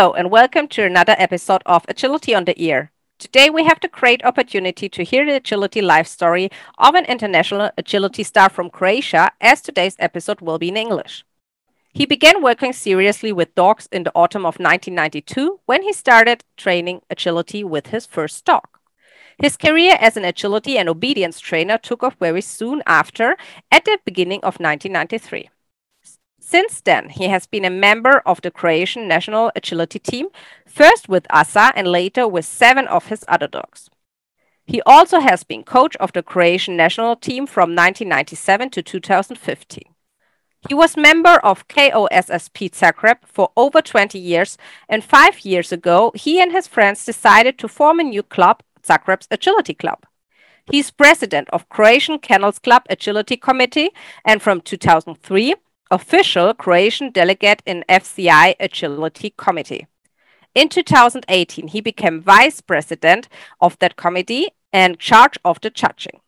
Hello, and welcome to another episode of Agility on the Ear. Today, we have the great opportunity to hear the agility life story of an international agility star from Croatia, as today's episode will be in English. He began working seriously with dogs in the autumn of 1992 when he started training agility with his first dog. His career as an agility and obedience trainer took off very soon after, at the beginning of 1993. Since then, he has been a member of the Croatian national agility team, first with Asa and later with seven of his other dogs. He also has been coach of the Croatian national team from 1997 to 2015. He was member of KOSSP Zagreb for over 20 years, and five years ago, he and his friends decided to form a new club, Zagreb's Agility Club. He's president of Croatian Kennels Club Agility Committee, and from 2003, official Croatian delegate in FCI Agility Committee. In 2018, he became vice president of that committee and charge of the judging.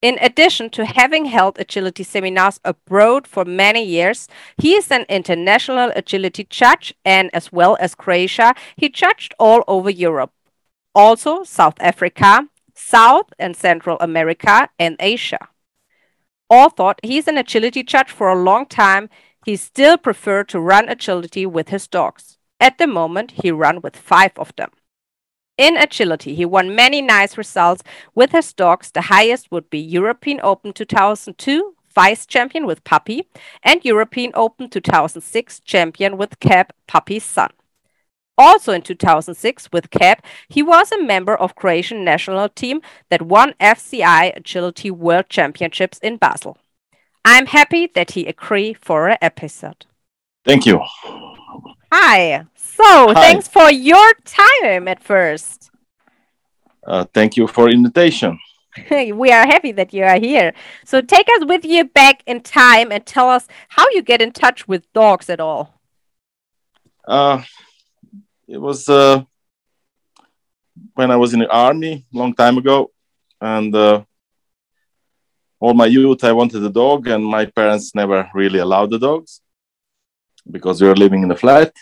In addition to having held agility seminars abroad for many years, he is an international agility judge and as well as Croatia, he judged all over Europe, also South Africa, South and Central America, and Asia all thought he's an agility judge for a long time. He still preferred to run agility with his dogs. At the moment, he run with five of them. In agility, he won many nice results with his dogs. The highest would be European Open 2002, vice champion with Puppy, and European Open 2006 champion with Cap, Puppy's son. Also in 2006 with Cap, he was a member of Croatian national team that won FCI Agility World Championships in Basel. I'm happy that he agreed for an episode. Thank you. Hi. So, Hi. thanks for your time at first. Uh, thank you for invitation. we are happy that you are here. So, take us with you back in time and tell us how you get in touch with dogs at all. Uh, it was uh, when I was in the army a long time ago, and uh, all my youth I wanted a dog, and my parents never really allowed the dogs because we were living in a flat.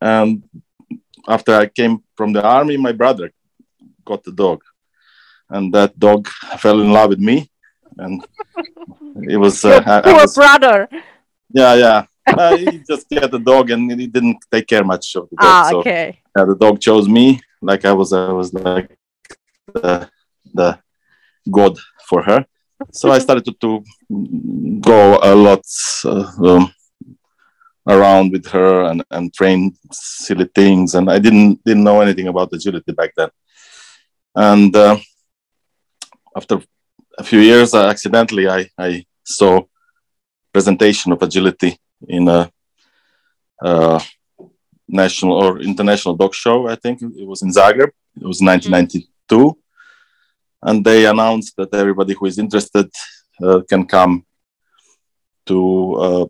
And after I came from the army, my brother got the dog, and that dog fell in love with me, and it was uh, Your poor was, brother. Yeah, yeah uh, he just got the dog and he didn't take care much of the dog. Ah, so, okay. Yeah, the dog chose me like I was I was like the, the god for her. So I started to, to go a lot uh, um, around with her and, and train silly things. And I didn't didn't know anything about agility back then. And uh, after a few years, uh, accidentally I, I saw presentation of agility in a, a national or international dog show. I think it was in Zagreb. It was 1992, mm-hmm. and they announced that everybody who is interested uh, can come to uh,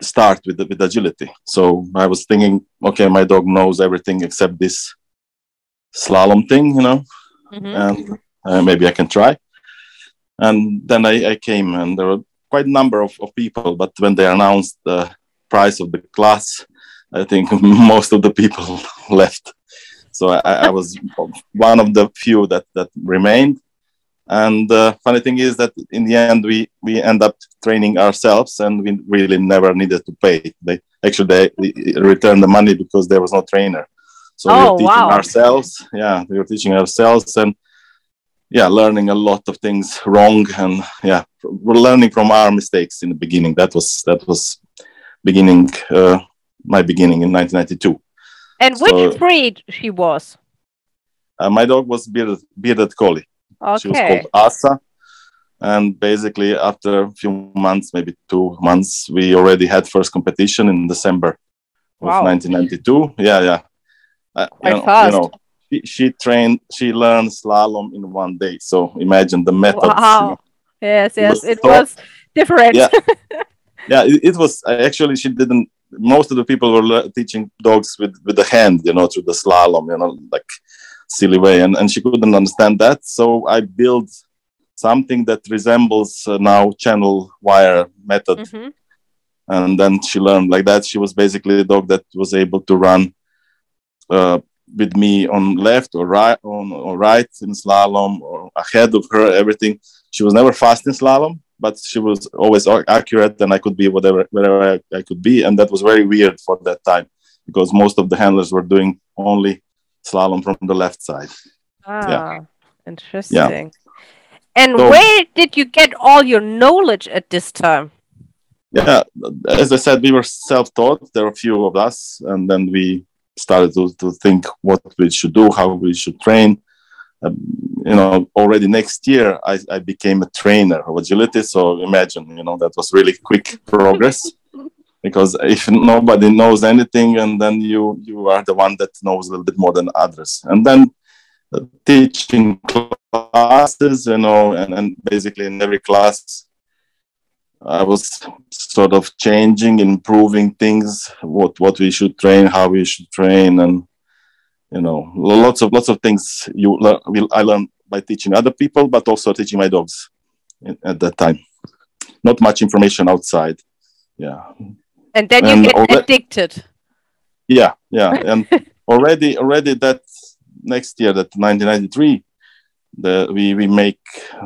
start with with agility. So I was thinking, okay, my dog knows everything except this slalom thing, you know, mm-hmm. and uh, maybe I can try. And then I, I came, and there were quite a number of, of people, but when they announced the price of the class, I think most of the people left. So I, I, was one of the few that, that remained. And the uh, funny thing is that in the end, we, we end up training ourselves and we really never needed to pay. They actually they returned the money because there was no trainer. So oh, we were teaching wow. ourselves. Yeah, we were teaching ourselves and yeah learning a lot of things wrong and yeah we're learning from our mistakes in the beginning. That was that was beginning uh, my beginning in 1992 and so, which breed she was? Uh, my dog was bearded, bearded collie. Okay. she was called asa. And basically after a few months maybe two months we already had first competition in december of 1992 yeah yeah. Uh, you, know, fast. you know she, she trained she learned slalom in one day. So imagine the method wow. yes yes it was, different. Yeah, yeah it, it, was actually she didn't most of the people were teaching dogs with with the hand you know through the slalom you know like silly way. And, and she couldn't understand that. So i built something that resembles uh, now channel weave method. Mm-hmm. and then she learned like that. She was basically the dog that was able to run uh, with me on left or right on or right in slalom or ahead of her. Everything. She was never fast in slalom, but she was always accurate, and I could be whatever wherever I, I could be, and that was very weird for that time because most of the handlers were doing only slalom from the left side. Ah, yeah. interesting. Yeah. And so, where did you get all your knowledge at this time? Yeah, as I said, we were self-taught. There were a few of us, and then we started to, to think what we should do, how we should train. Um, you know, already next year, I, I became a trainer of agility. So imagine, you know, that was really quick progress. because if nobody knows anything, and then you you are the one that knows a little bit more than others, and then uh, teaching classes, you know, and, and basically in every class, I was sort of changing, improving things, what what we should train, how we should train, and you know, lots of lots of things you learn. I learned by teaching other people, but also teaching my dogs at that time. Not much information outside. Yeah. And then you get addicted. Yeah, yeah, and already already that next year, that 1993, the, we we make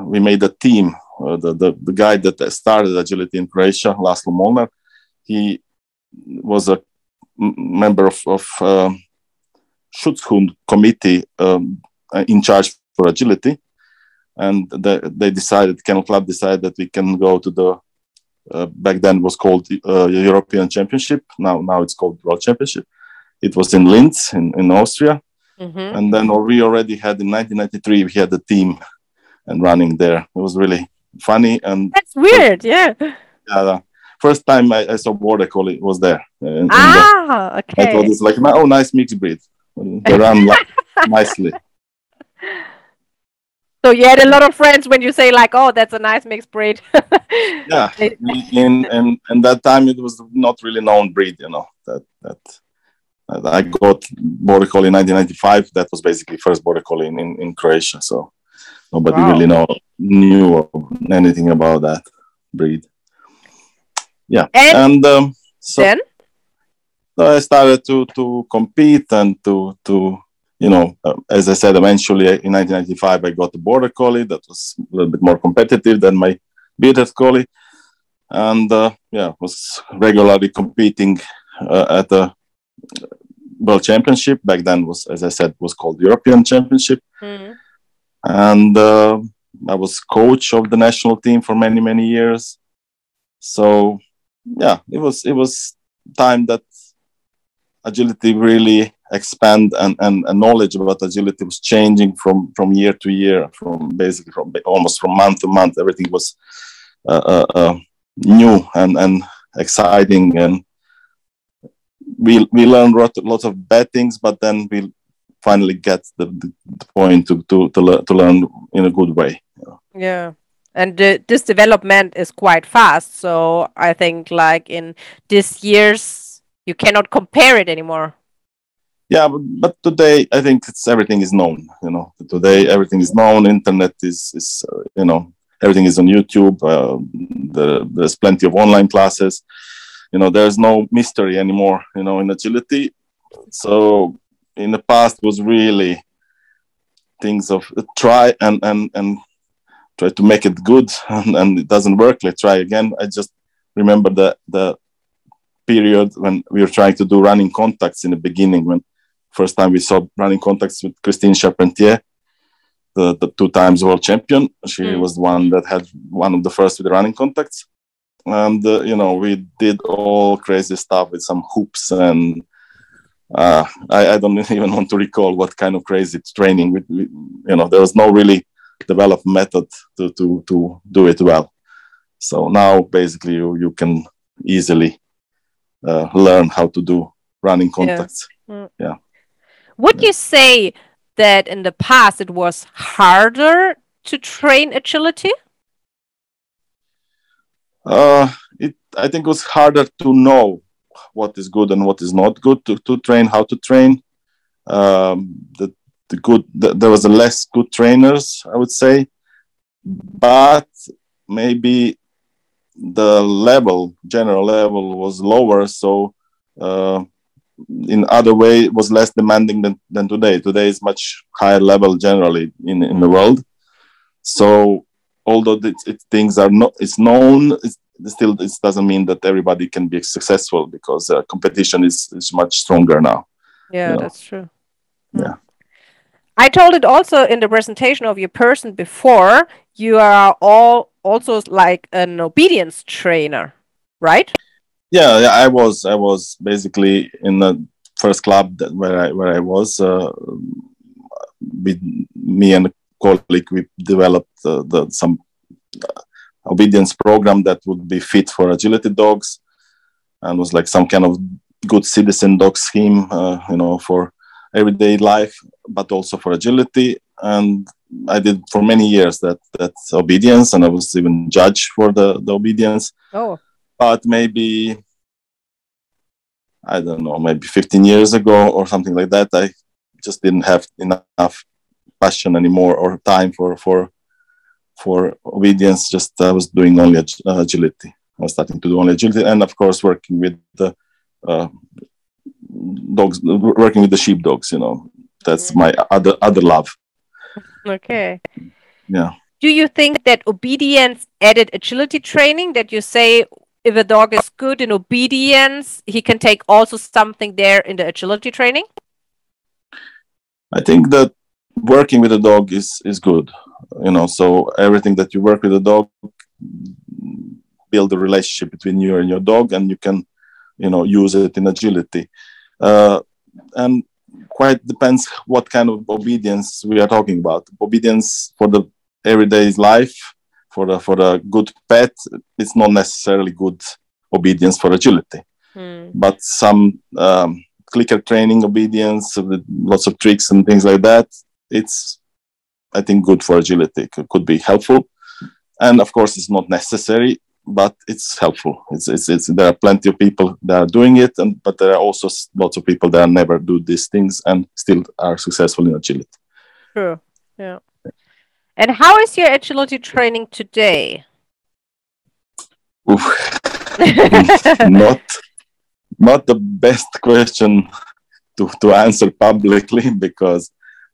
we made a team. Uh, the, the the guy that started agility in Croatia, Laszlo Molnar, he was a member of, of uh, Schutzhund committee um, in charge for agility, and the, they decided, Kennel Club decided that we can go to the uh, back then was called uh, European Championship. Now now it's called World Championship. It was in Linz in, in Austria, Mm-hmm. And then we already had in 1993, we had a team and running there. It was really funny. And that's weird. Yeah. Yeah. First time I, I saw Border Collie was there. In, ah, the, okay. I thought it's like, oh, nice mixed breed. They run like, nicely. So you had a lot of friends when you say like, "Oh, that's a nice mixed breed." yeah, in and and that time it was not really known breed, you know. That that I got border collie in 1995. That was basically first border collie in, in, in Croatia. So nobody wow. really know knew anything about that breed. Yeah, and, and um, so, then I started to to compete and to to you know, uh, as I said, eventually in 1995 I got the border collie that was a little bit more competitive than my bearded collie, and uh, yeah, was regularly competing uh, at the World Championship. Back then was, as I said, was called European Championship. Mm. And uh, I was coach of the national team for many many years. So yeah, it was it was time that agility really expand and, and, and knowledge about agility was changing from from year to year, from basically from almost from month to month. Everything was uh, uh, uh, new and and exciting and we we learn lots of bad things, but then we finally get the, the, point to to to, le- to learn in a good way. Yeah. And this development is quite fast. So I think, like in this years, you cannot compare it anymore. Yeah, but, but today I think it's everything is known. You know, today everything is known. Internet is is uh, you know everything is on YouTube. Uh, the, there's plenty of online classes you know there's no mystery anymore you know in agility so in the past was really things of uh, try and and and try to make it good and, and it doesn't work let's try again. I just remember the the period when we were trying to do running contacts in the beginning when first time we saw running contacts with christine charpentier the, the two times world champion. She mm. was the one that had one of the first with the running contacts. And uh, you know we did all crazy stuff with some hoops and uh, I, I, don't even want to recall what kind of crazy training we, we, you know there was no really developed method to, to, to do it well so now basically you, you can easily uh, learn how to do running contacts yeah. Mm. yeah. would you say that in the past it was harder to train agility uh, it I think it was harder to know what is good and what is not good to, to train how to train. Um, the the good the, there was a less good trainers I would say, but maybe the level, general level, was lower. So uh, in other way, was less demanding than, than today. Today is much higher level generally in, in the world. So although it, things are not, it's known, it's, still this doesn't mean that everybody can be successful because uh, competition is, is much stronger now. Yeah, you know? that's true. Yeah. I told it also in the presentation of your person before. You are all also like an obedience trainer, right? Yeah, yeah. I was I was basically in the first club that where I where I was uh, with me and a colleague. We developed uh, the some uh, obedience program that would be fit for agility dogs, and was like some kind of good citizen dog scheme, uh, you know, for everyday life, but also for agility. And I did for many years that that obedience, and I was even judged for the the obedience. Oh, but maybe I don't know, maybe 15 years ago or something like that, I just didn't have enough passion anymore or time for for for obedience. Just I was doing only agility. I was starting to do only agility, and of course working with the uh, dogs, working with the sheep dogs. You know, that's my other other love. Okay. Yeah. Do you think that obedience added agility training? That you say if a dog is good in obedience, he can take also something there in the agility training? I think that working with a dog is is good. You know, so everything that you work with a dog build a relationship between you and your dog and you can you know use it in agility uh, and quite depends what kind of obedience we are talking about. Obedience for the everyday life, for the for a good pet, it's not necessarily good obedience for agility. Hmm. But some um, clicker training obedience with lots of tricks and things like that, it's I think good for agility. It could be helpful, and of course, it's not necessary but it's helpful. It's, it's, it's, there are plenty of people that are doing it, and but there are also lots of people that never do these things and still are successful in agility. True. Yeah. And how is your agility training today? not, not the best question to, to answer publicly because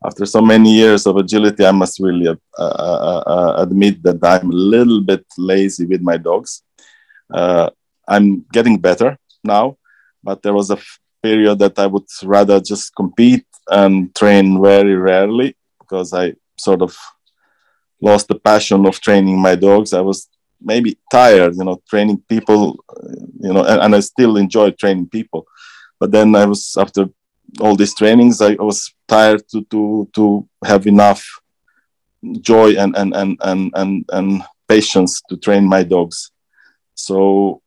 after so many years of agility, I must really uh, uh, uh, admit that I'm a little bit lazy with my dogs. Uh, I'm getting better now, but there was a f- period that I would rather just compete and train very rarely because I sort of lost the passion of training my dogs. I was maybe tired, you know, training people, you know, and, and I still enjoy training people. But then I was after all these trainings, I was tired to to to have enough joy and and and and and, and patience to train my dogs. So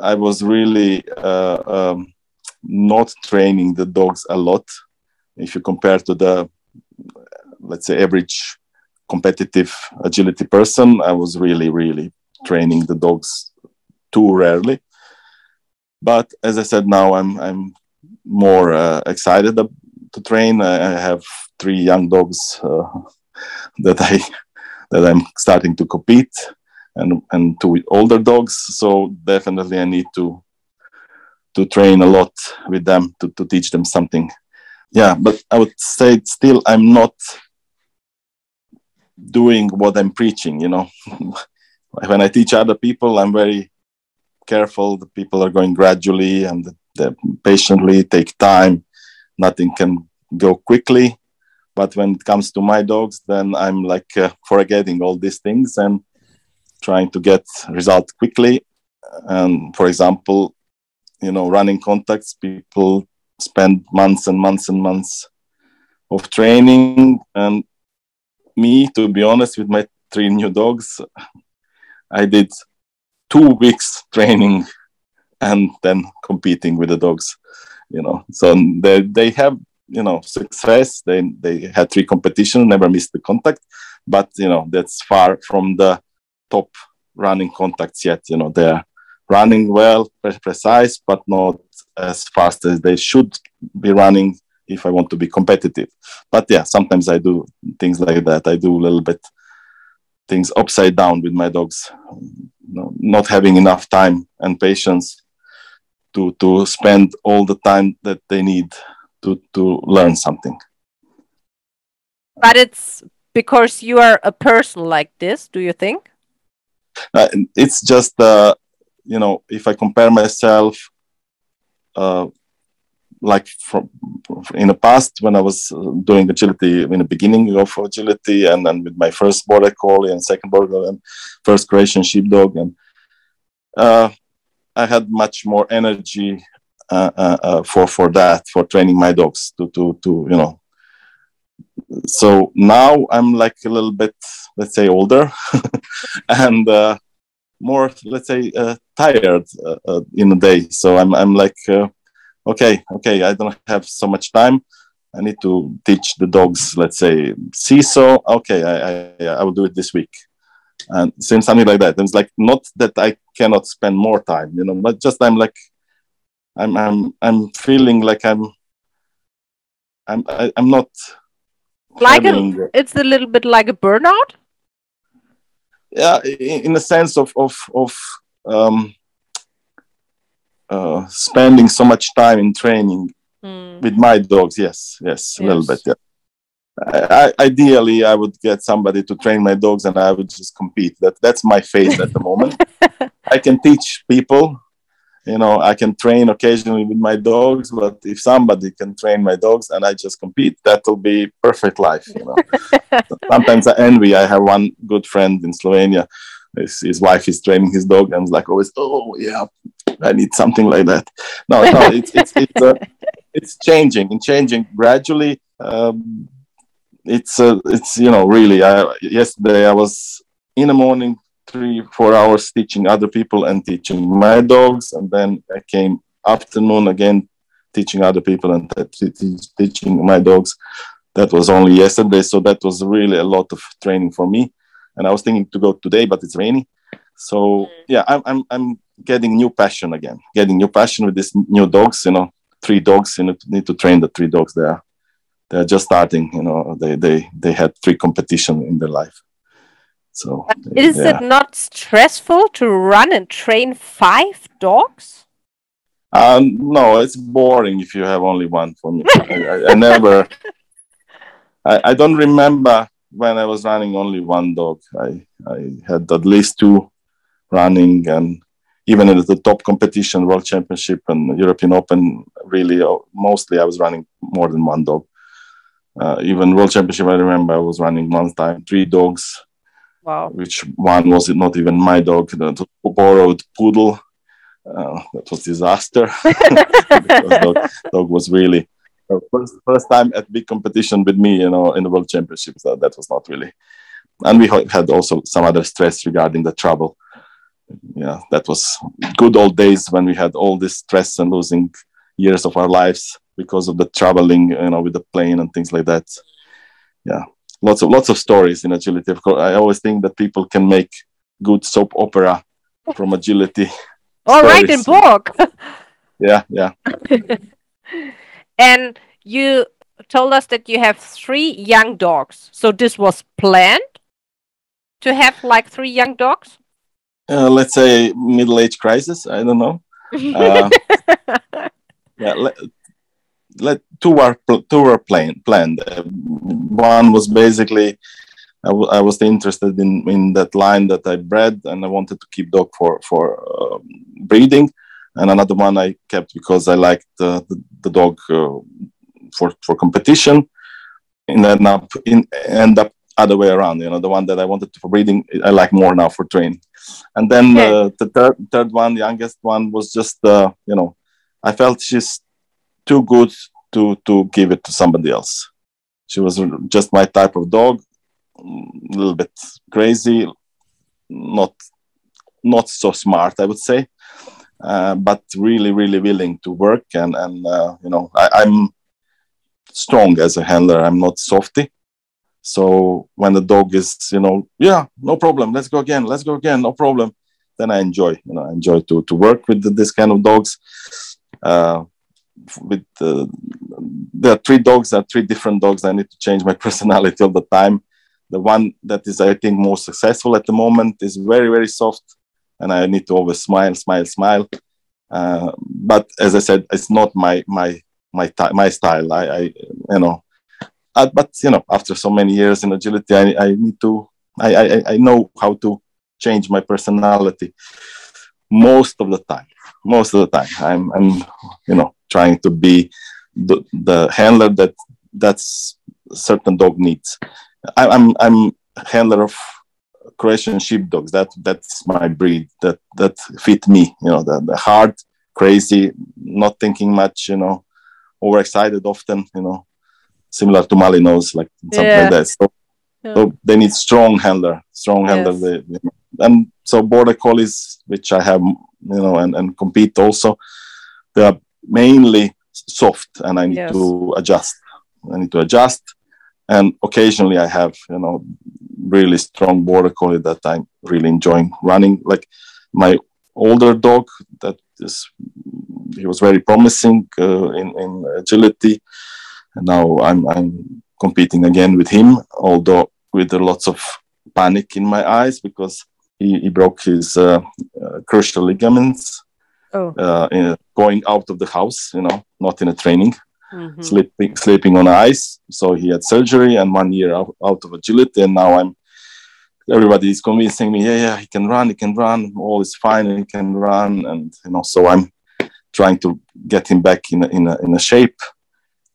I was really uh, um, not training the dogs a lot. If you compare to the let's say average competitive agility person, I was really really training the dogs too rarely. But as I said, now I'm I'm more uh, excited to train. I have three young dogs uh, that I that I'm starting to compete, and and two older dogs. So definitely I need to to train a lot with them to, to teach them something. Yeah, but I would say still I'm not doing what I'm preaching. You know, when I teach other people, I'm very careful. The people are going gradually and patiently, take time. Nothing can go quickly. But when it comes to my dogs, then I'm like uh, forgetting all these things and trying to get result quickly. And for example, you know, running contacts, people spend months and months and months of training. And me, to be honest, with my three new dogs, I did two weeks training and then competing with the dogs you know. So they they have you know success. They they had three competitions never missed the contact. But you know that's far from the top running contacts yet you know. They're running well precise but not as fast as they should be running if i want to be competitive. But yeah sometimes i do things like that. I do a little bit things upside down with my dogs. You know, not having enough time and patience to to spend all the time that they need to to learn something. But it's because you are a person like this. Do you think? Uh, it's just uh, you know if I compare myself. Uh, like from in the past when I was uh, doing agility in the beginning of agility, and then with my first border collie and second border and first Croatian sheepdog, and uh, I had much more energy uh, uh, uh, for for that for training my dogs to to to you know. So now I'm like a little bit, let's say, older, and uh, more, let's say, tired in a day. So I'm I'm like okay, okay, I don't have so much time. I need to teach the dogs, let's say, see. seesaw. Okay, I, I, I will do it this week. And same something like that. And it's like not that I cannot spend more time, you know, but just I'm like, I'm, I'm, I'm feeling like I'm, I'm, I, am i am not. Like a, it's a little bit like a burnout. Yeah, in, in a sense of, of, of, um, uh, spending so much time in training mm. with my dogs. Yes, yes, yes, a little bit. Yeah. I, ideally, I would get somebody to train my dogs, and I would just compete. That that's my phase at the moment. I can teach people, you know. I can train occasionally with my dogs, but if somebody can train my dogs and I just compete, that will be perfect life. You know. Sometimes I envy. I have one good friend in Slovenia. His, his wife is training his dog, and like always, oh yeah, I need something like that. No, no, it's it's it's, uh, it's changing and changing gradually. Um, it's uh, it's you know really. I, yesterday I was in the morning three four hours teaching other people and teaching my dogs, and then I came afternoon again teaching other people and teaching my dogs. That was only yesterday, so that was really a lot of training for me. And I was thinking to go today, but it's rainy. So mm. yeah, I'm I'm I'm getting new passion again, getting new passion with these new dogs. You know, three dogs. You know, need to train the three dogs. They are they are just starting. You know, they they they had three competition in their life. So is yeah. it not stressful to run and train five dogs? Um, no, it's boring if you have only one. For me, I, I, never. I, I don't remember when I was running only one dog. I I had at least two running and even in the top competition, World Championship and European Open, really uh, mostly I was running more than one dog. Uh, even World Championship, I remember I was running one time three dogs. Wow. Which one was it not even my dog, the borrowed poodle. Uh, that was disaster. dog, dog, was really uh, first first time at big competition with me, you know, in the World Championship. So that was not really. And we had also some other stress regarding the travel yeah, that was good old days when we had all this stress and losing years of our lives because of the traveling, you know, with the plane and things like that. Yeah, lots of lots of stories in agility. Of course, I always think that people can make good soap opera from agility. All right, in book. yeah, yeah. and you told us that you have three young dogs. So this was planned to have like three young dogs? uh, let's say middle age crisis. I don't know. Uh, yeah, let, let two were two were plan, planned. Uh, one was basically I, I was interested in in that line that I bred, and I wanted to keep dog for for uh, breeding. And another one I kept because I liked the, the dog uh, for for competition. And then up in end up other way around. You know, the one that I wanted for breeding, I like more now for training. And then okay. uh, the third third one, youngest one, was just uh, you know, I felt she's too good to to give it to somebody else. She was just my type of dog, a little bit crazy, not not so smart, I would say, uh, but really really willing to work and and uh, you know I, I'm strong as a handler. I'm not softy so when the dog is, you know, yeah, no problem, let's go again, let's go again, no problem, then I enjoy, you know, I enjoy to to work with the, this kind of dogs. Uh, with uh, there are three dogs, there are three different dogs. I need to change my personality all the time. The one that is, I think, most successful at the moment is very, very soft, and I need to always smile, smile, smile. Uh, but as I said, it's not my my my my style. I, I you know, uh, but you know, after so many years in agility, I, I need to I, I I know how to change my personality most of the time. Most of the time, I'm I'm you know trying to be the, the handler that that's certain dog needs. I, I'm I'm handler of Croatian sheepdogs. That that's my breed. That that fit me. You know, the, the hard, crazy, not thinking much. You know, overexcited often. You know, similar to Malinois, like something yeah. like that. So, yeah. so, they need strong handler, strong handler. Yes. They. And so border collies, which I have, you know, and, and compete also, they are mainly soft, and I need yes. to adjust. I need to adjust, and occasionally I have, you know, really strong border collie that I'm really enjoying running. Like my older dog, that is, he was very promising uh, in, in agility. And now I'm, I'm competing again with him, although with lots of panic in my eyes because he, he broke his uh, uh, crucial ligaments oh. Uh, in, going out of the house, you know, not in a training mm-hmm. sleeping sleeping on ice. So he had surgery and one year out, out of agility, and now I'm. Everybody is convincing me, yeah, yeah, he can run, he can run, all is fine, he can run, and you know, so I'm trying to get him back in a, in a, in a shape.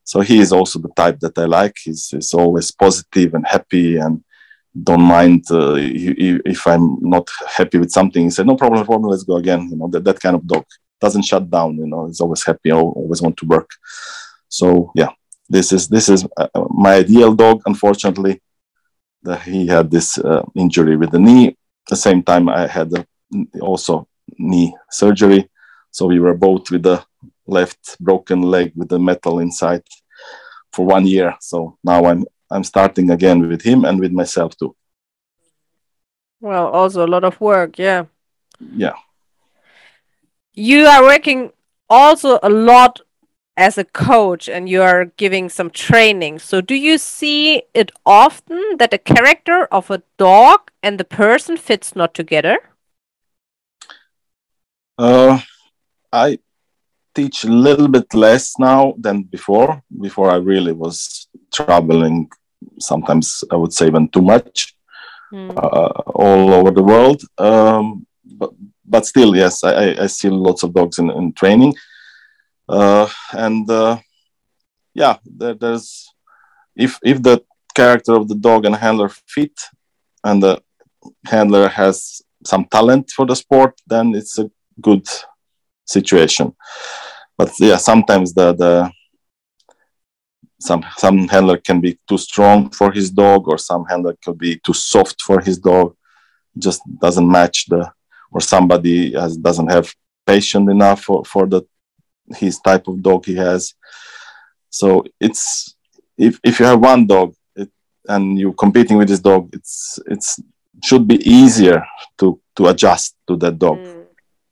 So he is also the type that I like. He's, he's always positive and happy, and don't mind uh, if I'm not happy with something. He said, "No problem, problem. Let's go again." You know that that kind of dog doesn't shut down. You know, he's always happy, always want to work. So yeah, this is this is uh, my ideal dog. Unfortunately, that he had this uh, injury with the knee. At the same time, I had also knee surgery, so we were both with the left broken leg with the metal inside for one year. So now I'm I'm starting again with him and with myself too. Well, also a lot of work, yeah. Yeah. You are working also a lot as a coach and you are giving some training. So, do you see it often that the character of a dog and the person fits not together? Uh, I teach a little bit less now than before. Before, I really was traveling, sometimes I would say even too much, mm. uh, all over the world. Um, but, but still, yes, I, I see lots of dogs in, in training uh, and uh, yeah, there, there's if if the character of the dog and handler fit, and the handler has some talent for the sport, then it's a good situation. But yeah, sometimes the the some some handler can be too strong for his dog, or some handler could be too soft for his dog. Just doesn't match the, or somebody has doesn't have patience enough for, for the his type of dog he has. So it's if if you have one dog it, and you're competing with this dog, it's it's should be easier to to adjust to that dog. Mm.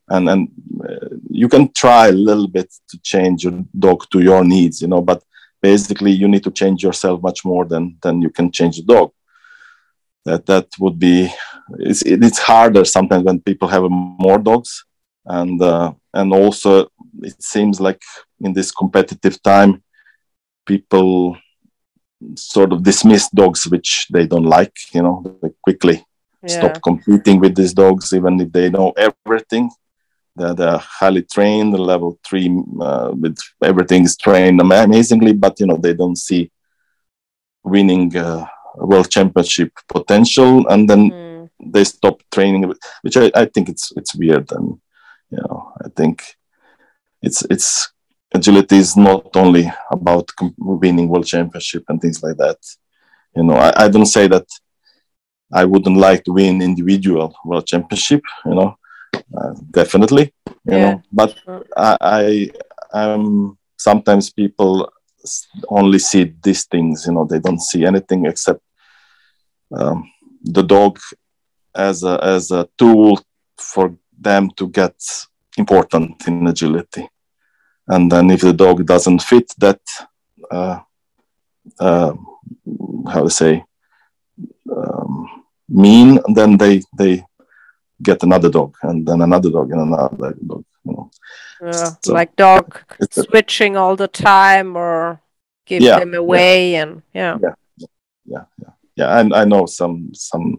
And and uh, you can try a little bit to change your dog to your needs, you know, but basically you need to change yourself much more than than you can change the dog. That that would be it's it's harder sometimes when people have more dogs. And uh, and also it seems like in this competitive time people sort of dismiss dogs which they don't like you know they quickly yeah. stop competing with these dogs even if they know everything they're, they're highly trained level three uh, with everything is trained amazingly but you know they don't see winning uh, world championship potential. And then mm. they stop training which I, I think it's it's weird. And you know i think it's it's agility is not only about winning world championship and things like that. You know i, I don't say that i wouldn't like to win individual world championship you know uh, definitely you yeah. know but i i am sometimes people only see these things you know they don't see anything except um, the dog as a as a tool for them to get important in agility. And then if the dog doesn't fit that, uh, uh, how to say, um, mean, then they they get another dog and then another dog and another dog. You know. Yeah, so like dog switching all the time or give yeah, them away yeah. and yeah. yeah. Yeah, yeah, yeah. And I know some some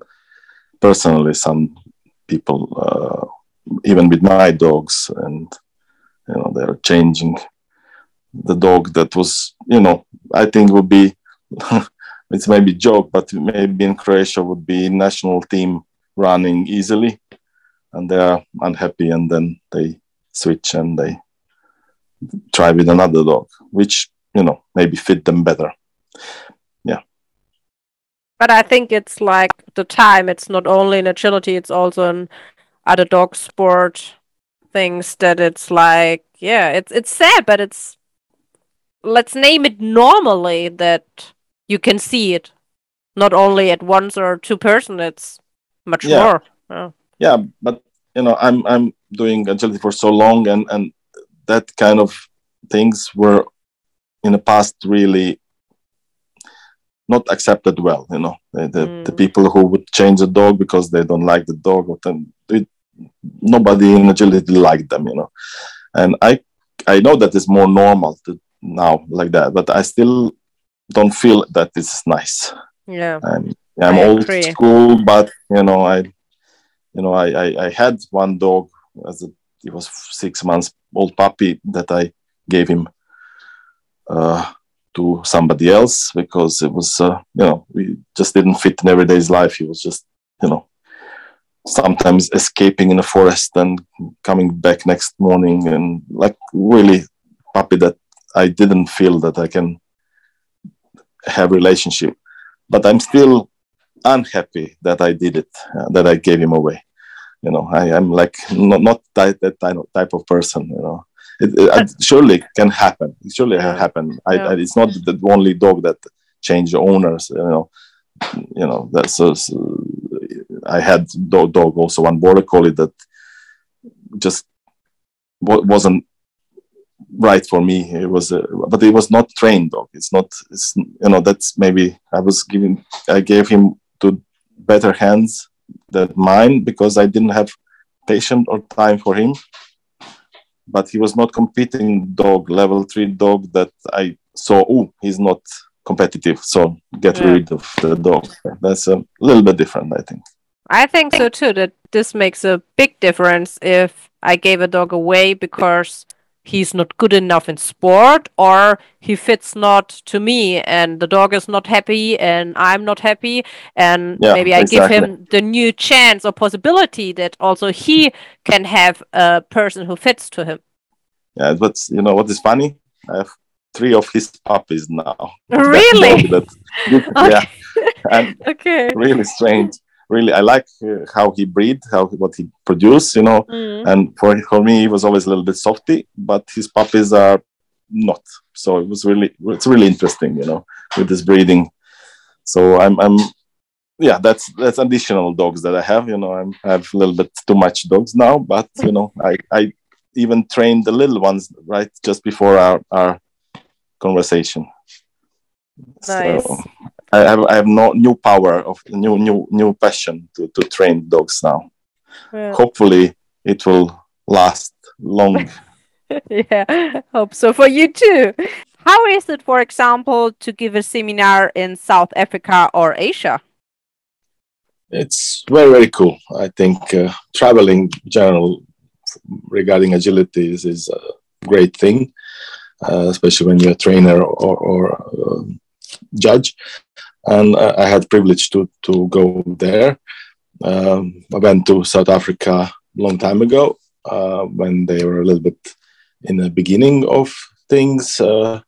personally some people uh, even with my dogs and you know they're changing the dog that was you know I think would be it's maybe joke but maybe in Croatia would be national team running easily and they are unhappy and then they switch and they try with another dog which you know maybe fit them better yeah but i think it's like the time it's not only in agility it's also in other dog sport things that it's like yeah it's it's sad but it's let's name it normally that you can see it not only at once or two person it's much yeah. more yeah. Yeah but you know i'm i'm doing agility for so long and and that kind of things were in the past really not accepted well you know the, the, mm. the people who would change the dog because they don't like the dog or then it, nobody in agility liked them you know and i i know that it's more normal to now like that but i still don't feel that this is nice yeah and i'm I old agree. school but you know i you know I, I i had one dog as a it was six months old puppy that i gave him uh, to somebody else because it was uh, you know we just didn't fit in everyday's life. He was just you know sometimes escaping in the forest and coming back next morning and like really puppy that i didn't feel that i can have relationship. But i'm still unhappy that i did it uh, that i gave him away you know i am like not, not that, that type of person you know it, it surely can happen. It surely yeah. happen. I, yeah. I, it's not the only dog that changed owners. You know, you know that's. Uh, I had dog, dog also one border collie that just wasn't right for me. It was, a, but it was not trained dog. It's not. It's you know that's maybe I was giving. I gave him to better hands than mine because I didn't have patience or time for him but he was not competing dog level three dog that I saw. Oh, he's not competitive, so get yeah. rid of the dog. That's a little bit different, I think. I think so too. That this makes a big difference if I gave a dog away because he's not good enough in sport or he fits not to me and the dog is not happy and I'm not happy and yeah, maybe I exactly. give him the new chance or possibility that also he can have a person who fits to him. Yeah, but you know what is funny? I have three of his puppies now. Really? That, yeah. Okay. Really strange really I like uh, how he breed, how what he produce, you know. Mm. And for for me, he was always a little bit softy, but his puppies are not. So it was really it's really interesting, you know, with this breeding. So I'm I'm yeah, that's that's additional dogs that I have. You know, I'm, I have a little bit too much dogs now, but you know, I I even trained the little ones right just before our our conversation. Nice. So, I have I have no new power of new new new passion to to train dogs now. Yeah. Hopefully, it will last long. yeah, hope so for you too. How is it, for example, to give a seminar in South Africa or Asia? It's very very cool. I think uh, traveling general regarding agility is, is a great thing, uh, especially when you're a trainer or, or uh, judge and I had privilege to to go there. Um, I went to South Africa a long time ago uh, when they were a little bit in the beginning of things. Uh,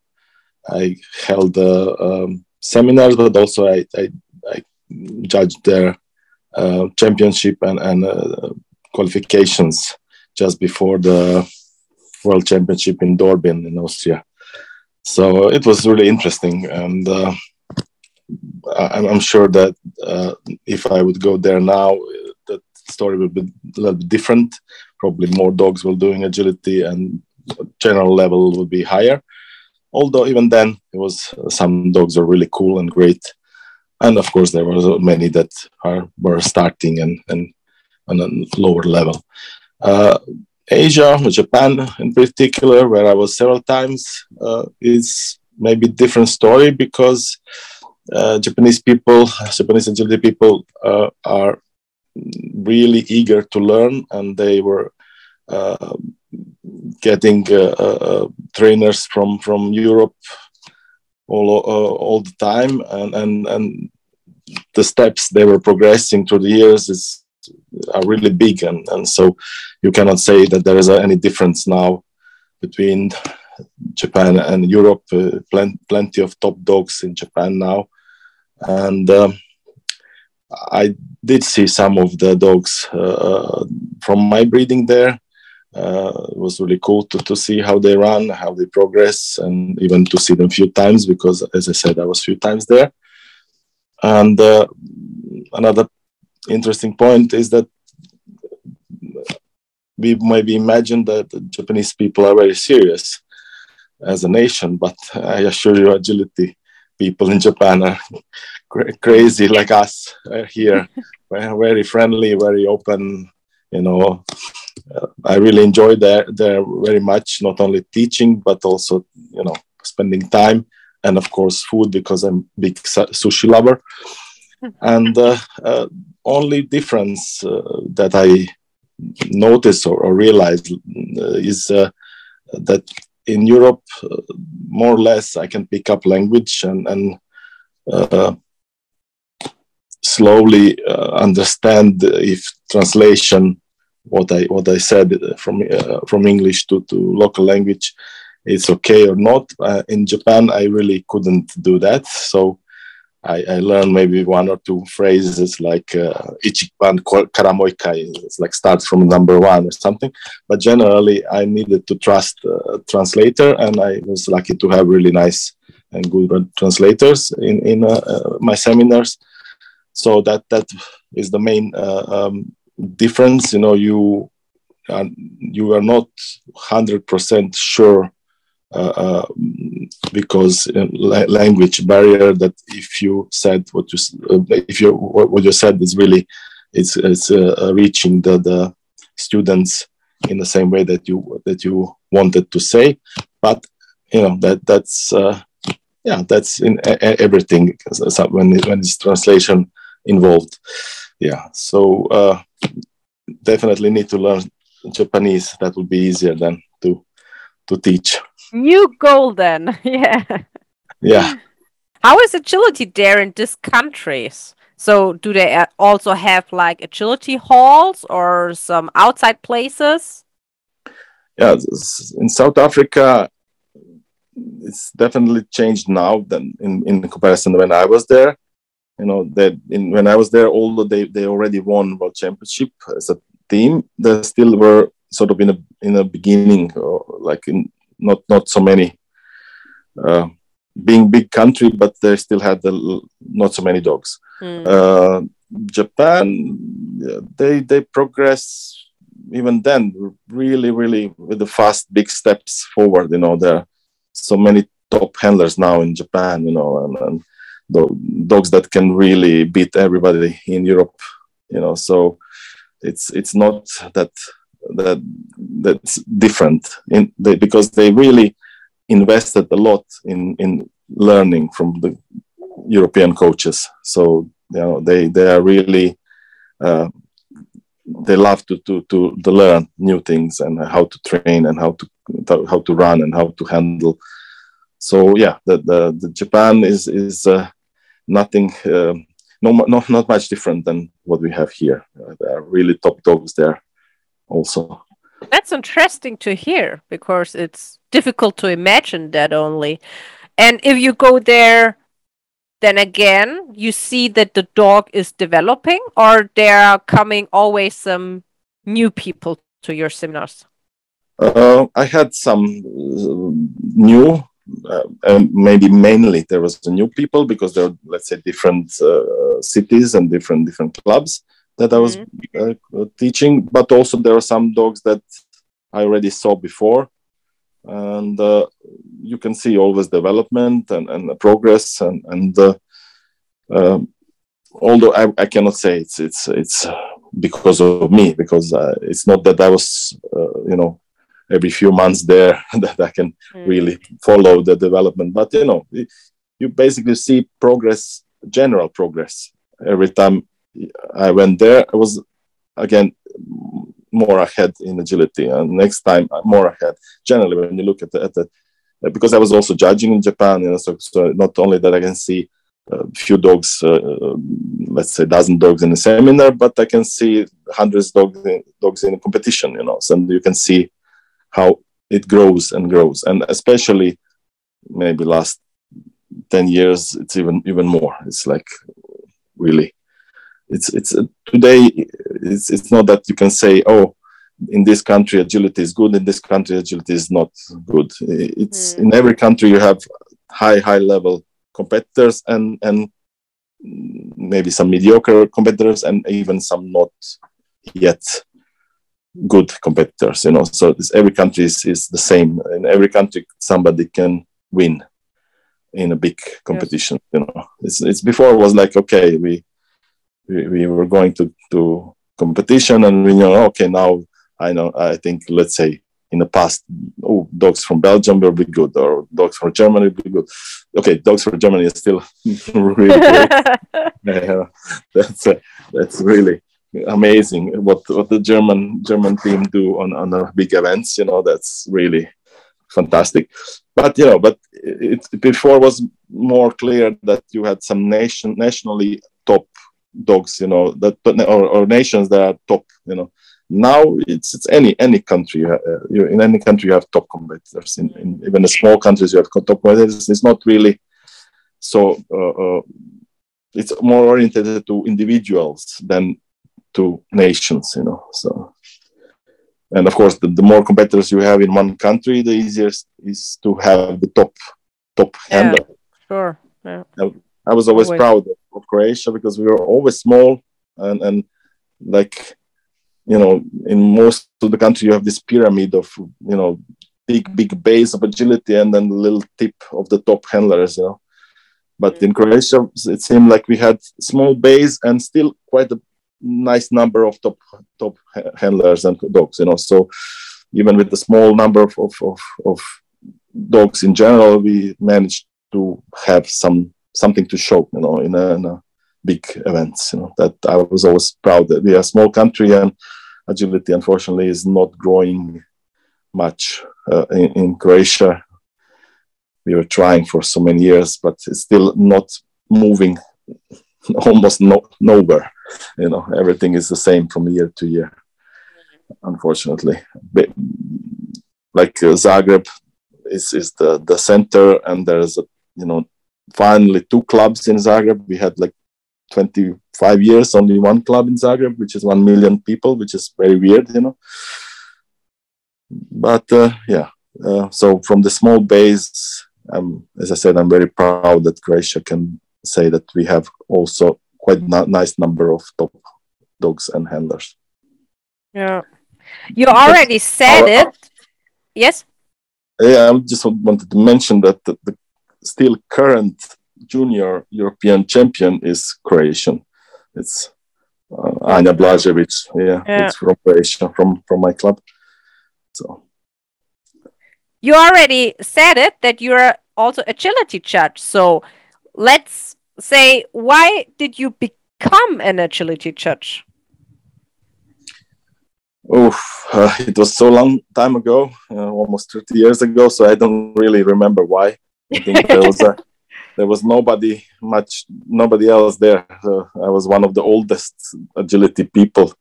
I held uh, um, seminars, but also I, I, I judged their uh, championship and, and uh, qualifications just before the World Championship in Dornbirn in Austria. So it was really interesting and uh, I'm, sure that uh, if I would go there now, that story would be a little bit different. Probably more dogs will doing agility, and general level would be higher. Although even then, it was some dogs are really cool and great, and of course there were many that are were starting and and on a lower level. Uh, Asia, Japan in particular, where I was several times, uh, is maybe different story because uh, Japanese people, Japanese agility people, uh, are really eager to learn, and they were uh, getting uh, uh, trainers from from Europe all all the time, and and and the steps they were progressing through the years is are really big, and and so you cannot say that there is any difference now between Japan and Europe. Uh, plen- plenty of top dogs in Japan now, and um, I did see some of the dogs uh, from my breeding there. Uh, it was really cool to, to see how they run, how they progress, and even to see them a few times because, as I said, I was a few times there. And uh, another interesting point is that we maybe imagine that Japanese people are very serious as a nation, but I assure you, agility people in Japan are cra- crazy like us uh, here, very friendly, very open. You know, uh, I really enjoy there there very much. Not only teaching, but also you know spending time, and of course food because I'm big sushi lover. and uh, uh, only difference uh, that I notice or, or realize uh, is uh, that in Europe, uh, more or less, I can pick up language and, and uh, slowly uh, understand if translation what I what I said from from English to, to local language is okay or not. in Japan, I really couldn't do that, so I, I learned maybe one or two phrases like uh, Ichiban Karamoikai, it's like starts from number one or something. But generally, I needed to trust a translator, and I was lucky to have really nice and good translators in, in uh, uh, my seminars. So that that is the main uh, um, difference. You know, you are, you are not hundred percent sure uh, uh, because language barrier that if you said what you uh, if you what you said is really it's, it's reaching the, the students in the same way that you that you wanted to say. But you know that that's uh, yeah that's in everything when when it's translation involved. Yeah so uh, definitely need to learn japanese. That would be easier than to to teach New golden. yeah. Yeah. How is agility there in these countries? So, do they uh, also have like agility halls or some outside places? Yeah, in South Africa, it's definitely changed now than in, in comparison when I was there. You know that in, when I was there, although they, they already won world championship as a team, they still were sort of in a in a beginning, or like in not not so many. Uh, being big country, but they still had the, not so many dogs. Mm. Uh, Japan, they they progress even then really really with the fast big steps forward. You know there are so many top handlers now in Japan. You know and, and the dogs that can really beat everybody in Europe. You know so it's it's not that that that's different in they, because they really invested a lot in in learning from the European coaches. So you know they they are really uh, they love to, to to to learn new things and how to train and how to how to run and how to handle. So yeah, the the, the Japan is is uh, nothing. Uh, no, not not much different than what we have here. Uh, there are really top dogs there also. That's interesting to hear because it's difficult to imagine that only. And if you go there, then again, you see that the dog is developing, or there are coming always some new people to your seminars. Uh, I had some uh, new, uh, and maybe mainly there was the new people because there are, let's say, different uh, cities and different different clubs that I was mm-hmm. uh, teaching, but also there are some dogs that I already saw before, and uh, you can see always development and, and progress and and uh, um, although I, I, cannot say it's it's it's because of me because uh, it's not that I was uh, you know every few months there that I can mm. really follow the development but you know you basically see progress general progress every time I went there I was again more ahead in agility and next time more ahead generally when you look at the, at the because I was also judging in Japan you know so, so not only that I can see a few dogs, uh, uh, let's say dozen dogs in a seminar, but I can see hundreds of dogs in, dogs in a competition, you know, so you can see how it grows and grows. And especially maybe last 10 years, it's even, even more. It's like really, it's, it's uh, today, it's, it's not that you can say, oh, in this country agility is good in this country agility is not good it's mm. in every country you have high high level competitors and and maybe some mediocre competitors and even some not yet good competitors you know so this, every country is, is the same in every country somebody can win in a big competition yes. you know it's, it's before it was like okay we, we we were going to to competition and we know okay now i know i think let's say in the past, oh, dogs from Belgium will be good, or dogs from Germany will be good. Okay, dogs from Germany is still really great. yeah, that's uh, that's really amazing what what the German German team do on on the big events. You know, that's really fantastic. But you know, but it, it before was more clear that you had some nation nationally top dogs. You know that or, or nations that are top. You know now it's it's any any country you, uh, you in any country you have top competitors in, in, even the small countries you have top competitors it's not really so uh, uh, it's more oriented to individuals than to nations you know so and of course the, the more competitors you have in one country the easier is to have the top top yeah, handler sure yeah. I, I was always, always proud of croatia because we were always small and and like you know in most of the country you have this pyramid of you know big big base of agility and then the little tip of the top handlers you know. But in croatia it seemed like we had small base and still quite a nice number of top top handlers and dogs you know. So even with the small number of, of, of, of dogs in general we managed to have some something to show you know in a, in a big events. You know that I was always proud that we are a small country and agility, unfortunately, is not growing much uh, in, in, Croatia. We were trying for so many years, but it's still not moving almost no, nowhere. You know, everything is the same from year to year, unfortunately. But, like uh, Zagreb is, is the, the center, and there's a, you know, finally two clubs in Zagreb. We had like 25 years only one club in Zagreb, which is 1 million people, which is very weird, you know. But uh, yeah, uh, so from the small base, um, as I said, I'm very proud that Croatia can say that we have also quite a nice number of top dogs and handlers. Yeah. You already said our, it. Yes? Yeah, I just wanted to mention that the, the still current junior European champion is Croatian. It's uh, Anja Blažević. Yeah, yeah, it's from Croatia, from from my club. So you already said it that you're also agility judge. So let's say, why did you become an agility judge? Oh, uh, it was so long time ago, uh, almost 30 years ago. So I don't really remember why. I think there was a there was nobody much nobody else there. Uh, i was one of the oldest agility people.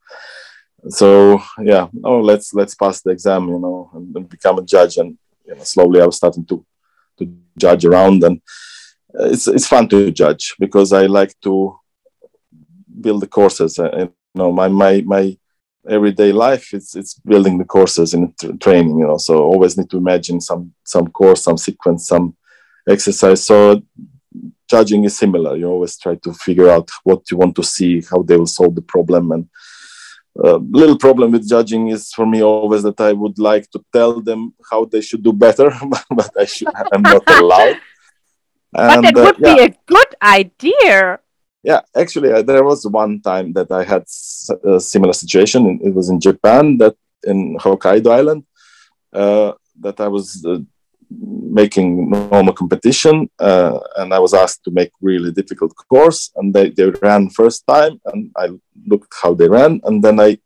So yeah oh let's let's pass the exam you know and, become a judge and you know slowly i was starting to to judge around and it's it's fun to judge because i like to build the courses and you know my my my everyday life it's it's building the courses and training you know so always need to imagine some some course some sequence some exercise. So judging is similar. You always try to figure out what you want to see, how they will solve the problem. And a uh, little problem with judging is for me always that I would like to tell them how they should do better, but I should, I'm not allowed. And, but it would uh, yeah. be a good idea. yeah, actually, uh, there was one time that I had a similar situation. It was in Japan, that in Hokkaido Island, uh, that I was uh, making normal competition, uh, and I was asked to make really difficult course. And they, they ran first time, and I looked how they ran, and then I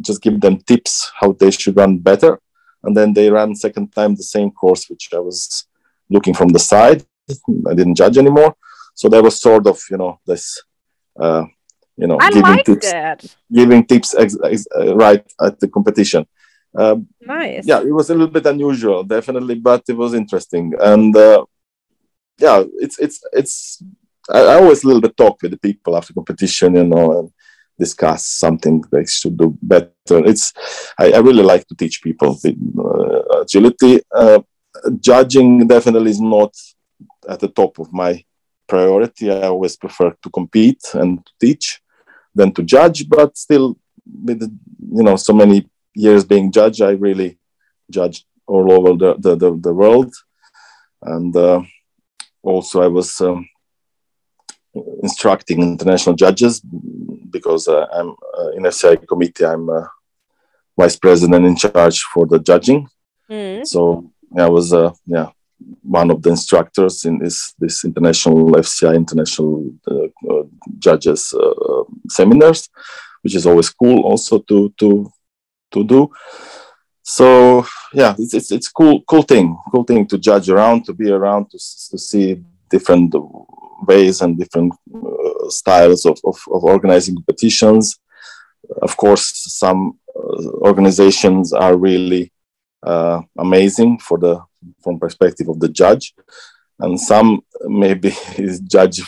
just give them tips how they should run better. And then they ran second time the same course, which I was looking from the side. I didn't judge anymore so there was sort of you know this uh, you know I giving like tips that. giving tips ex- ex- uh, right at the competition um, Nice. yeah it was a little bit unusual definitely but it was interesting and uh, yeah it's it's it's I, I always a little bit talk with the people after competition you know and discuss something they should do better it's i, I really like to teach people the uh, agility uh, judging definitely is not at the top of my priority. I always prefer to compete and to teach than to judge. But still, with you know so many years being judge, I really judged all over the the, the, the world, and uh, also I was um, instructing international judges because uh, I'm uh, in FCI committee. I'm uh, vice president in charge for the judging. Mm. So I was uh, yeah one of the instructors in this this international FCI international uh, uh, judges uh, seminars, which is always cool also to to to do. So yeah, it's it's it's cool cool thing cool thing to judge around to be around to to see different ways and different uh, styles of, of, of organizing competitions. Of course, some uh, organizations are really uh, amazing for the from perspective of the judge and some maybe his judge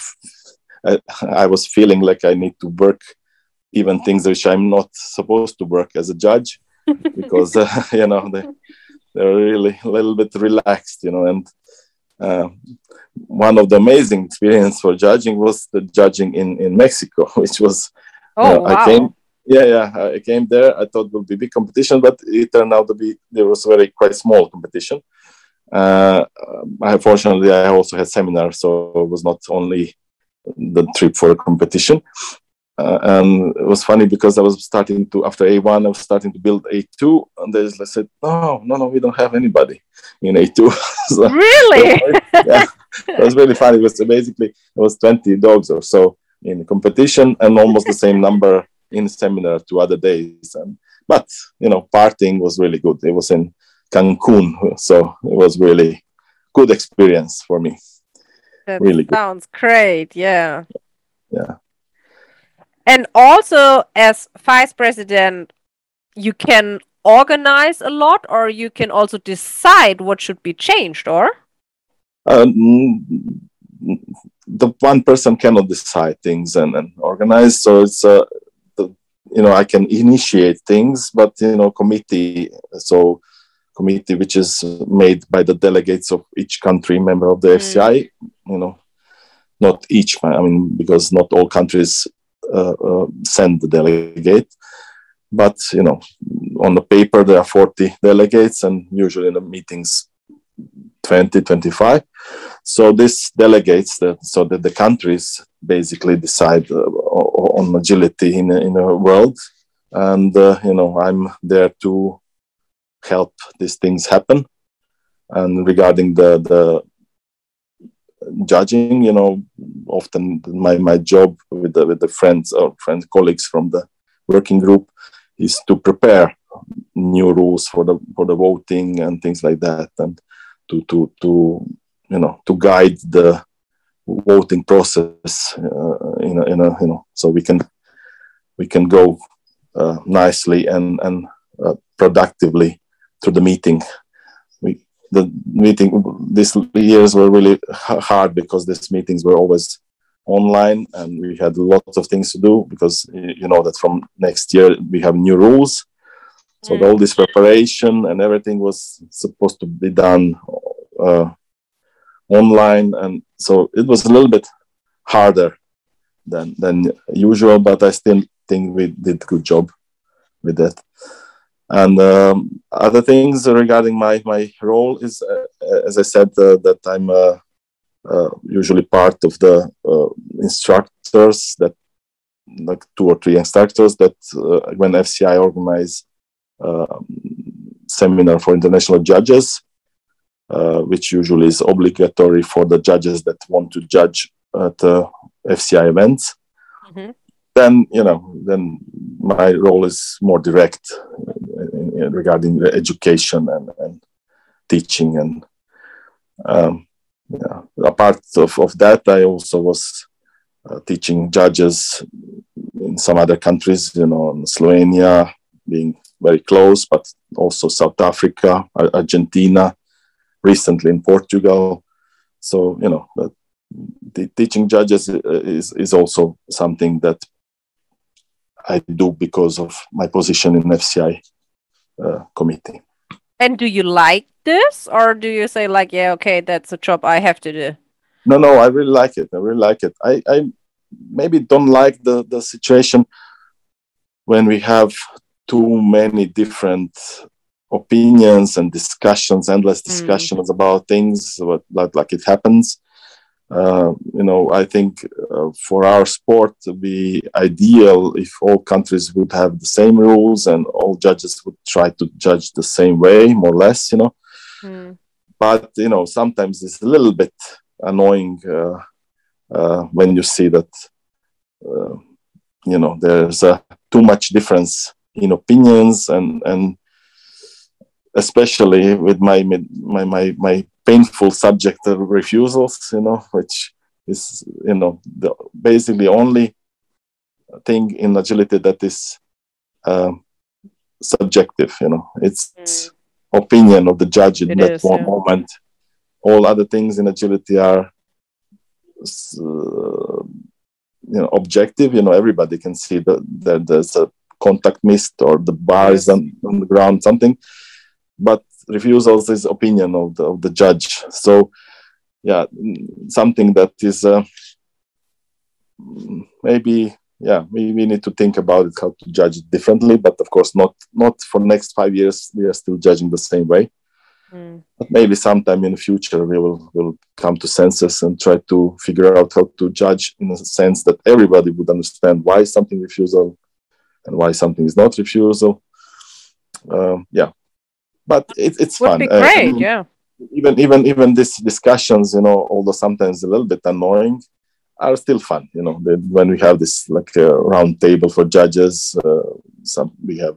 I, I, was feeling like i need to work even things which i'm not supposed to work as a judge because uh, you know they, they're really a little bit relaxed you know and uh, one of the amazing experience for judging was the judging in in mexico which was oh, wow. i came yeah, yeah. I came there. I thought it would be big competition, but it turned out to be there was very quite small competition. Uh, I, fortunately, I also had seminars, so it was not only the trip for a competition. Uh, and it was funny because I was starting to after A1, I was starting to build A2, and they just said, "No, no, no, we don't have anybody in A2." so, really? yeah, it was really funny. It was basically it was 20 dogs or so in competition, and almost the same number in seminar to other days. And but you know, partying was really good. It was in Cancun, so it was really good experience for me. That really good. sounds great. Yeah. Yeah. And also, as vice president, you can organize a lot, or you can also decide what should be changed, or. Um, the one person cannot decide things and, and organize, so it's uh, you know i can initiate things but you know committee so committee which is made by the delegates of each country member of the mm. fci you know not each i mean because not all countries send the delegate. But you know on the paper there are 40 delegates and usually in the meetings 20 25 so this delegates that so that the countries basically decide uh, on agility in in a world. And uh, you know i'm there to help these things happen. And regarding the the judging you know often my my job with the with the friends or friends colleagues from the working group is to prepare new rules for the for the voting and things like that and to to to you know to guide the voting process uh, in, a, in a you know so we can we can go uh, nicely and and uh, productively through the meeting the meeting these years were really hard because these meetings were always online and we had lots of things to do because you know that from next year we have new rules so mm. all this preparation and everything was supposed to be done uh, online and so it was a little bit harder than than usual but i still think we did a good job with that and um, other things regarding my my role is uh, as i said uh, that i'm a uh, usually part of the uh, instructors that like two or three instructors that uh, when FCI organize um, seminar for international judges, uh, which usually is obligatory for the judges that want to judge at uh, FCI events. Mm-hmm. Then you know, then my role is more direct in regarding education and, and teaching and um, yeah. Apart of, of that, I also was uh, teaching judges in some other countries, you know, Slovenia being very close, but also South Africa, Argentina, recently in Portugal. So, you know, the teaching judges is, is also something that I do because of my position in FCI uh, committee. And do you like this, or do you say like, yeah, okay, that's a job I have to do? No, no, I really like it. I really like it. I, I maybe don't like the the situation when we have too many different opinions and discussions, endless hmm. discussions mm. about things, like, like it happens. Uh, you know, I think uh, for our sport to be ideal if all countries would have the same rules and all judges would try to judge the same way, more or less, you know. Mm. But, you know, sometimes it's a little bit annoying uh, uh when you see that, uh, you know, there's too much difference in opinions and, and especially with my, my, my, my painful subject of refusals, you know, which is, you know, the basically only thing in agility that is uh, subjective, you know, it's mm. opinion of the judge in it that is, yeah. moment. All other things in agility are, uh, you know, objective. You know, everybody can see that, that there's a contact mist or the bar yes. is on, on the ground, something. But refusals is opinion of the, of the judge. So, yeah, something that is uh, maybe yeah we, we need to think about it how to judge it differently but of course not not for next five years we are still judging the same way mm. but maybe sometime in the future we will will come to senses and try to figure out how to judge in a sense that everybody would understand why something refusal and why something is not refusal um, yeah but it, it's Would fun. Be uh, great, uh, yeah. Even even even these discussions, you know, although sometimes a little bit annoying, are still fun. You know, when we have this like a round table for judges, uh, some we have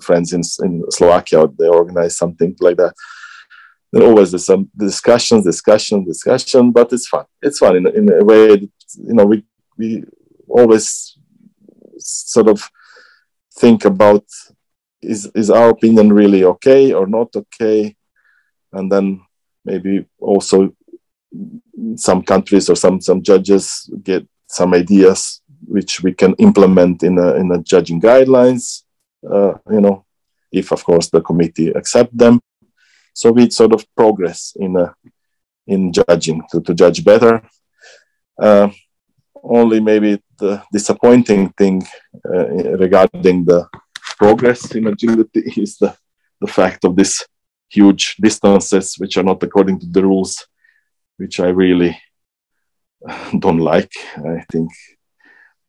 friends in in Slovakia, they organize something like that. There always there's some discussions, discussion, discussion, but it's fun. It's fun in, in a way. That, you know, we we always sort of think about is is our opinion really okay or not okay? And then maybe also some countries or some some judges get some ideas which we can implement in a in a judging guidelines uh, you know if of course the committee accept them. So we sort of progress in a in judging to, to judge better. Uh, only maybe the disappointing thing uh, regarding the progress in agility is the, the fact of these huge distances which are not according to the rules, which I really don't like. I think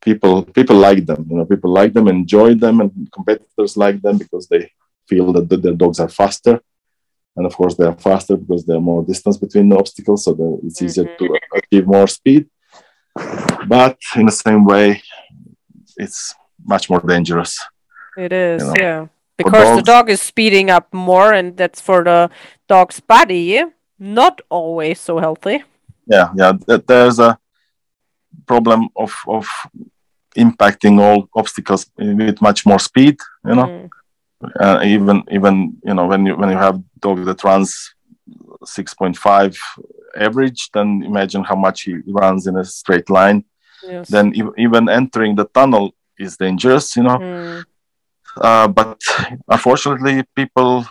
people people like them. You know, people like them, enjoy them, and competitors like them because they feel that the, their dogs are faster. And of course, they are faster because there are more distance between the obstacles, so it's easier mm-hmm. to achieve more speed. But in the same way, it's much more dangerous it is, you know? yeah. Because the dog is speeding up more, and that's for the dog's body not always so healthy. Yeah, yeah. There's a problem of of impacting all obstacles with much more speed. You know, mm. uh, even even you know when you when you have dog that runs six point five average, then imagine how much he runs in a straight line. Yes. Then even entering the tunnel is dangerous. You know. Mm uh, but unfortunately, people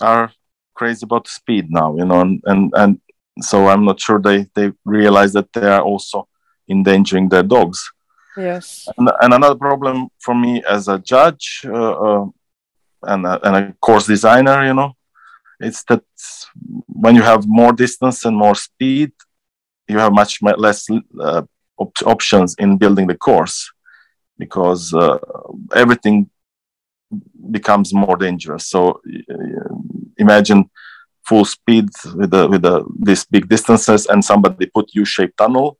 are crazy about speed now, you know, and, and, and so I'm not sure they, they realize that they are also endangering their dogs. Yes. And, and another problem for me as a judge uh, uh, and, a, and a course designer, you know, it's that when you have more distance and more speed, you have much less uh, op- options in building the course because uh, everything becomes more dangerous. So uh, imagine full speed with the, with the, these big distances and somebody put U-shaped tunnel.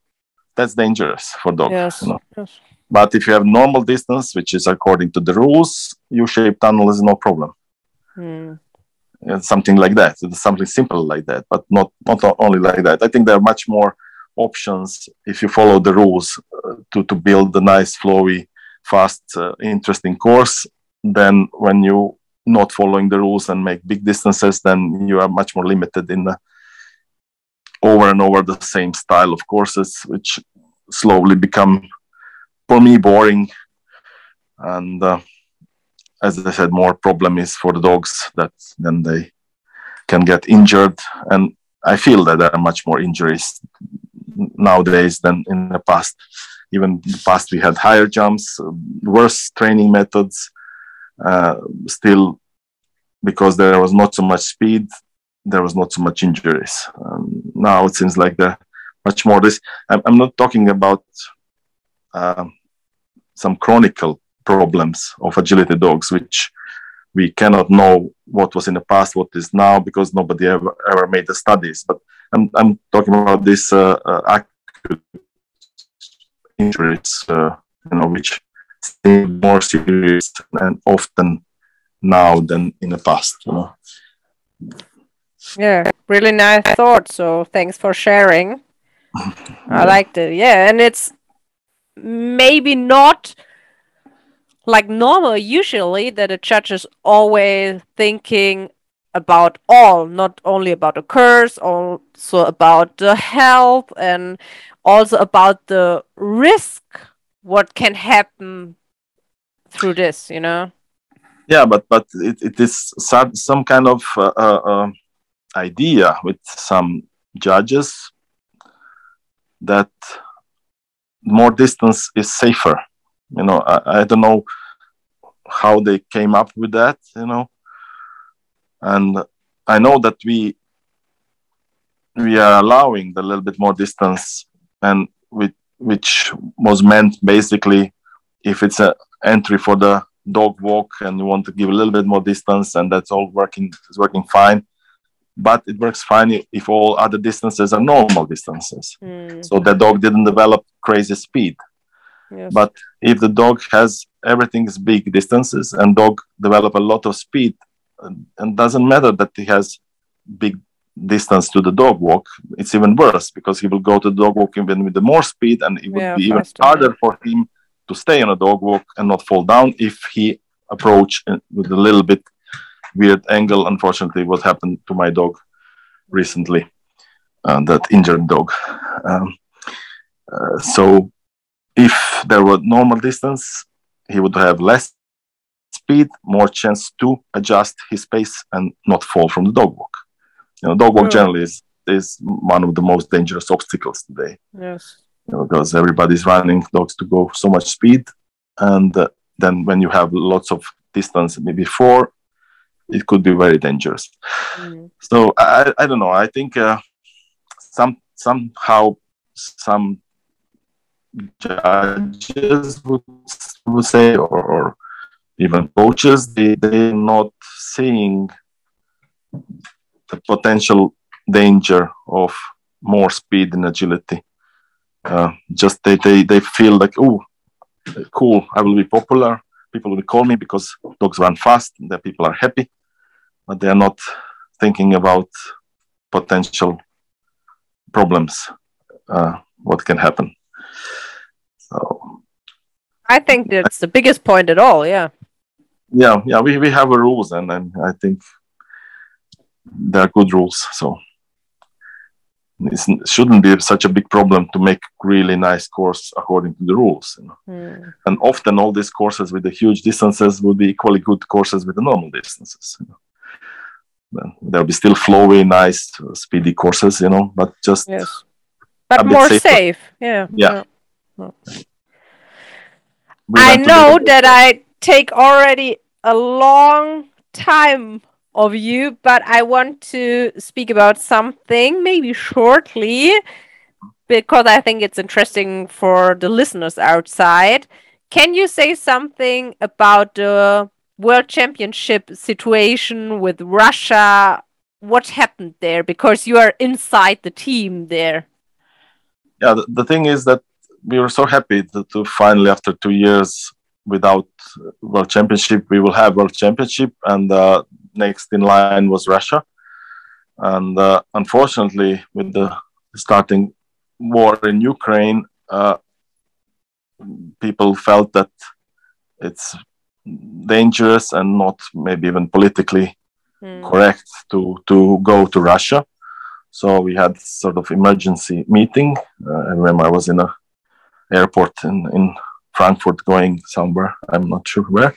That's dangerous for dogs. Yes. You know? yes. But if you have normal distance, which is according to the rules, U-shaped tunnel is no problem. It's something like that. It's something simple like that, but not not only like that. I think there are much more options if you follow the rules uh, to to build a nice, flowy, fast, uh, interesting course. Then when you not following the rules and make big distances, then you are much more limited in the over and over the same style of courses, which slowly become for me boring and. Uh, as I said, more problem is for the dogs that then they can get injured. And I feel that there are much more injuries nowadays than in the past. Even in the past, we had higher jumps, worse training methods. Uh, still, because there was not so much speed, there was not so much injuries. Um, now it seems like there much more this. I'm, I'm not talking about uh, some chronicle problems of agility dogs, which we cannot know what was in the past, what is now, because nobody ever ever made the studies. But I'm I'm talking about this uh, uh, acute injuries, uh, you know, which seem more serious and often now than in the past. You know. Yeah, really nice thought. So thanks for sharing. I liked it. Yeah, and it's maybe not like normal usually that a judge is always thinking about all not only about the curse also about the health and also about the risk what can happen through this you know? Yeah but but it, it is some, some kind of uh, uh, uh idea with some judges that more distance is safer you know? I, I don't know how they came up with that you know? And i know that we we are allowing the little bit more distance and with which was meant basically if it's an entry for the dog walk and you want to give a little bit more distance and that's all working is working fine but it works fine if all other distances are normal distances mm. so the dog didn't develop crazy speed Yes. But if the dog has everything is big distances and dog develop a lot of speed, and, and doesn't matter that he has big distance to the dog walk, it's even worse because he will go to the dog walk even with the more speed, and it would yeah, be even harder for him to stay on a dog walk and not fall down if he approach with a little bit weird angle. Unfortunately, what happened to my dog recently, uh, that injured dog. Um, uh, so if there were normal distance, he would have less speed, more chance to adjust his pace and not fall from the dog walk. You know, dog walk generally is, is one of the most dangerous obstacles today. Yes. You know, because everybody's running dogs to go so much speed. And uh, then when you have lots of distance maybe four, it could be very dangerous. Mm. So I, I don't know. I think uh, some somehow some judges would, would say, or, or even coaches, they, they're not seeing the potential danger of more speed and agility. Uh, just they, they, they feel like, oh, cool, I will be popular. People will call me because dogs run fast, that people are happy, but they are not thinking about potential problems, uh, what can happen. So I think that's the biggest point at all. Yeah. Yeah, yeah. We we have a rules, and and I think they're good rules. So it shouldn't be such a big problem to make really nice course according to the rules. You know? mm. And often all these courses with the huge distances will be equally good courses with the normal distances. You know? there'll be still flowy, nice, speedy courses, you know, but just yes. but more safe. Yeah. yeah. yeah. I know that I take already a long time of you, but I want to speak about something maybe shortly. because I think it's interesting for the listeners outside. Can you say something about the World Championship situation with Russia? What happened there? Because you are inside the team there. Yeah, the, the thing is that we were so happy to, to, finally, after two years without World Championship, we will have World Championship, and uh, next in line was Russia. And uh, unfortunately, with the starting war in Ukraine, uh, people felt that it's dangerous and not maybe even politically mm. correct to to go to Russia. So we had sort of emergency meeting. Uh, I remember I was in a airport in in Frankfurt going somewhere. I'm not sure where.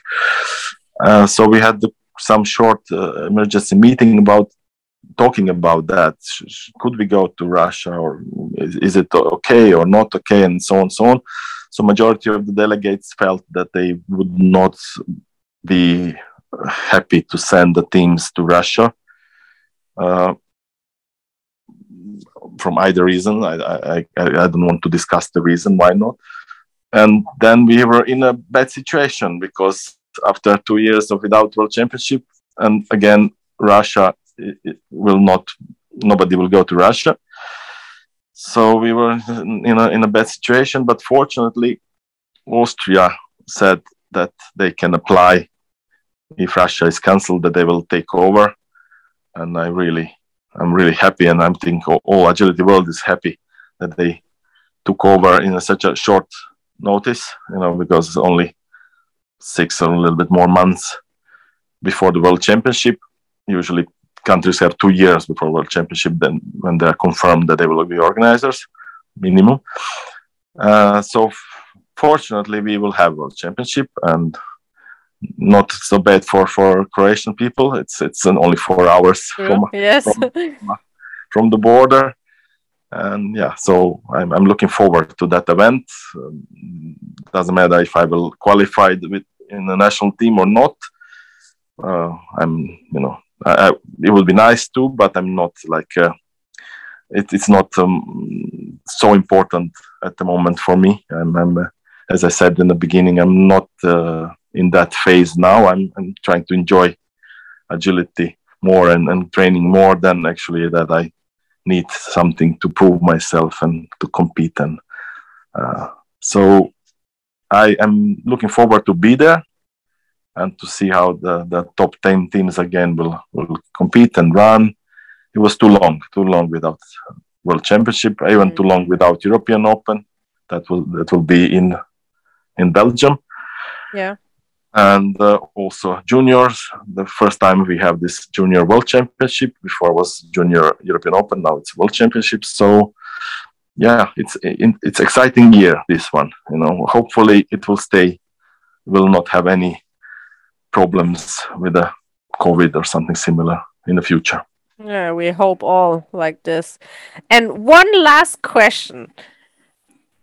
Uh, so we had the, some short uh, emergency meeting about talking about that. Could we go to Russia, or is, is it okay or not okay, and so on, so on. So majority of the delegates felt that they would not be happy to send the teams to Russia. Uh, from either reason, I, I, I don't want to discuss the reason why not. And then we were in a bad situation because after two years of without World Championship, and again Russia it, it will not, nobody will go to Russia so we were in a, in a bad situation, but fortunately, Austria said that they can apply if Russia is cancelled, that they will take over. And I really, I'm really happy, and I'm thinking all, all agility world is happy that they took over in a, such a short notice, you know, because only six or a little bit more months before the World Championship. Usually, countries have two years before World Championship, then when they are confirmed that they will be organizers, minimum. Uh, so fortunately, we will have World Championship and not so bad for for Croatian people. It's it's only four hours from, yes. from, from the border, and yeah, so I'm I'm looking forward to that event. Um, doesn't matter if I will qualify with in the national team or not. Uh, I'm you know I, it would be nice too, but I'm not like uh, it, it's not um, so important at the moment for me. I'm, I'm uh, as I said in the beginning, I'm not uh, in that phase now. I'm, I'm trying to enjoy agility more and, and training more than actually that I need something to prove myself and to compete. And uh, so I am looking forward to be there and to see how the, the top 10 teams again will, will compete and run. It was too long, too long without World Championship, even too long without European Open. That will that will be in in Belgium. Yeah. And uh, also juniors. The first time we have this junior World Championship. Before was junior European Open. Now it's World Championship. So yeah, it's it's exciting year. This one, you know. Hopefully it will stay. Will not have any problems with the COVID or something similar in the future. Yeah, we hope all like this. And one last question.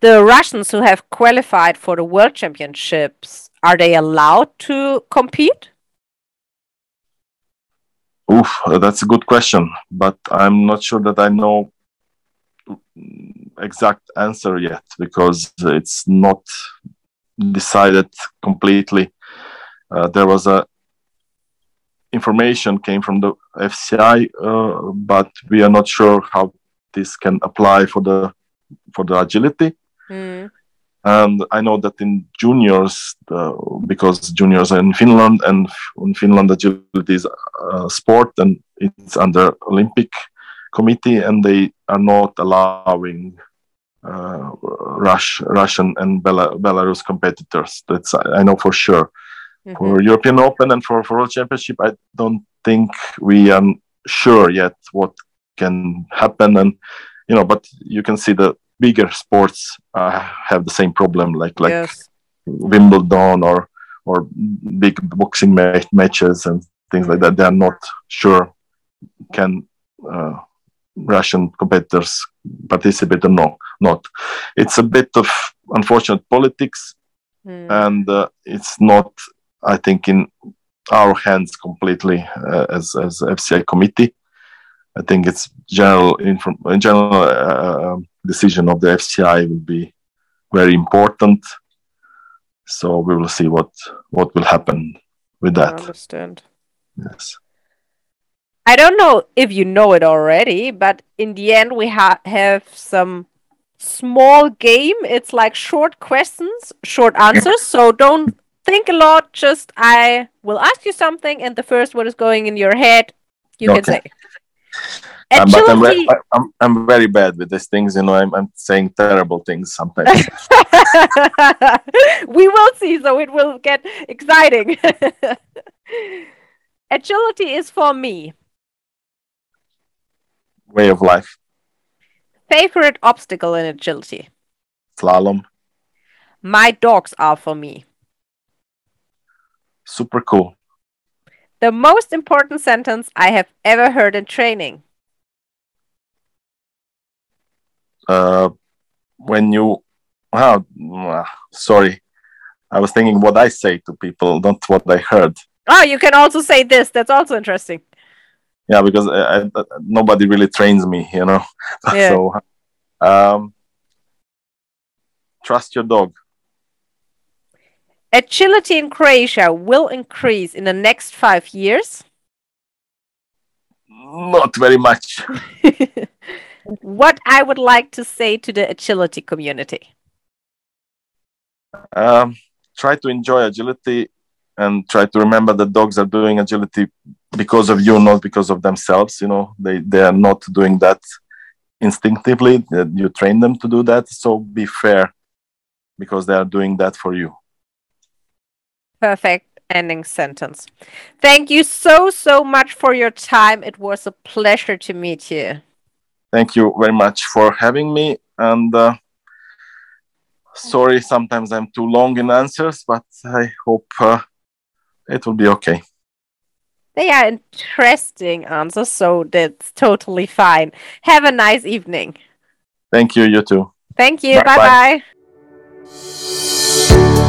The Russians who have qualified for the World Championships, are they allowed to compete? Oof, that's a good question, but I'm not sure that I know exact answer yet because it's not decided completely uh, there was a information came from the FCI, uh, but we are not sure how this can apply for the for the agility. Mm. And I know that in juniors, uh, because juniors are in Finland, and in Finland agility is a sport, and it's under Olympic committee, and they are not allowing uh, Rush, Russian and Bela- Belarus competitors. That's I know for sure. Mm-hmm. For European Open and for, for World Championship, I don't think we are sure yet what can happen. And you know, but you can see the bigger sports uh, have the same problem, like like yes. Wimbledon or or big boxing ma- matches and things like that. They are not sure can uh, Russian competitors participate or no, not. It's a bit of unfortunate politics, mm. and uh, it's not I think, in our hands completely uh, as as FCI committee. I think it's general in general uh, um, decision of the FCI will be very important. So we will see what what will happen with that. I understand. Yes. I don't know if you know it already, but in the end, we ha- have some small game. It's like short questions, short answers. So don't think a lot. Just I will ask you something, and the first word is going in your head. You Okay. can say. Um, but I'm, ve- I'm, I'm very bad with these things. You know, I'm, I'm saying terrible things sometimes. we will see, so it will get exciting. Agility is for me. Way of life, Favorite obstacle in agility. slalom, My dogs are for me. super cool. The most important sentence I have ever heard in training. Uh, when you, ah, sorry, I was thinking what I say to people, not what I heard. Oh, you can also say this. That's also interesting. Yeah, because I, I, nobody really trains me, you know. Yeah. so, um, trust your dog. Agility in Croatia will increase in the next five years. Not very much. what I would like to say to the agility community. Um, try to enjoy agility and try to remember that dogs are doing agility because of you, not because of themselves. You know, they they are not doing that instinctively. You train them to do that. So be fair, because they are doing that for you. Perfect ending sentence. Thank you so, so much for your time. It was a pleasure to meet you. Thank you very much for having me. And uh, sorry, sometimes I'm too long in answers, but I hope uh, it will be okay. They are interesting answers, so that's totally fine. Have a nice evening. Thank you. You too. Thank you. Bye-bye. Bye bye.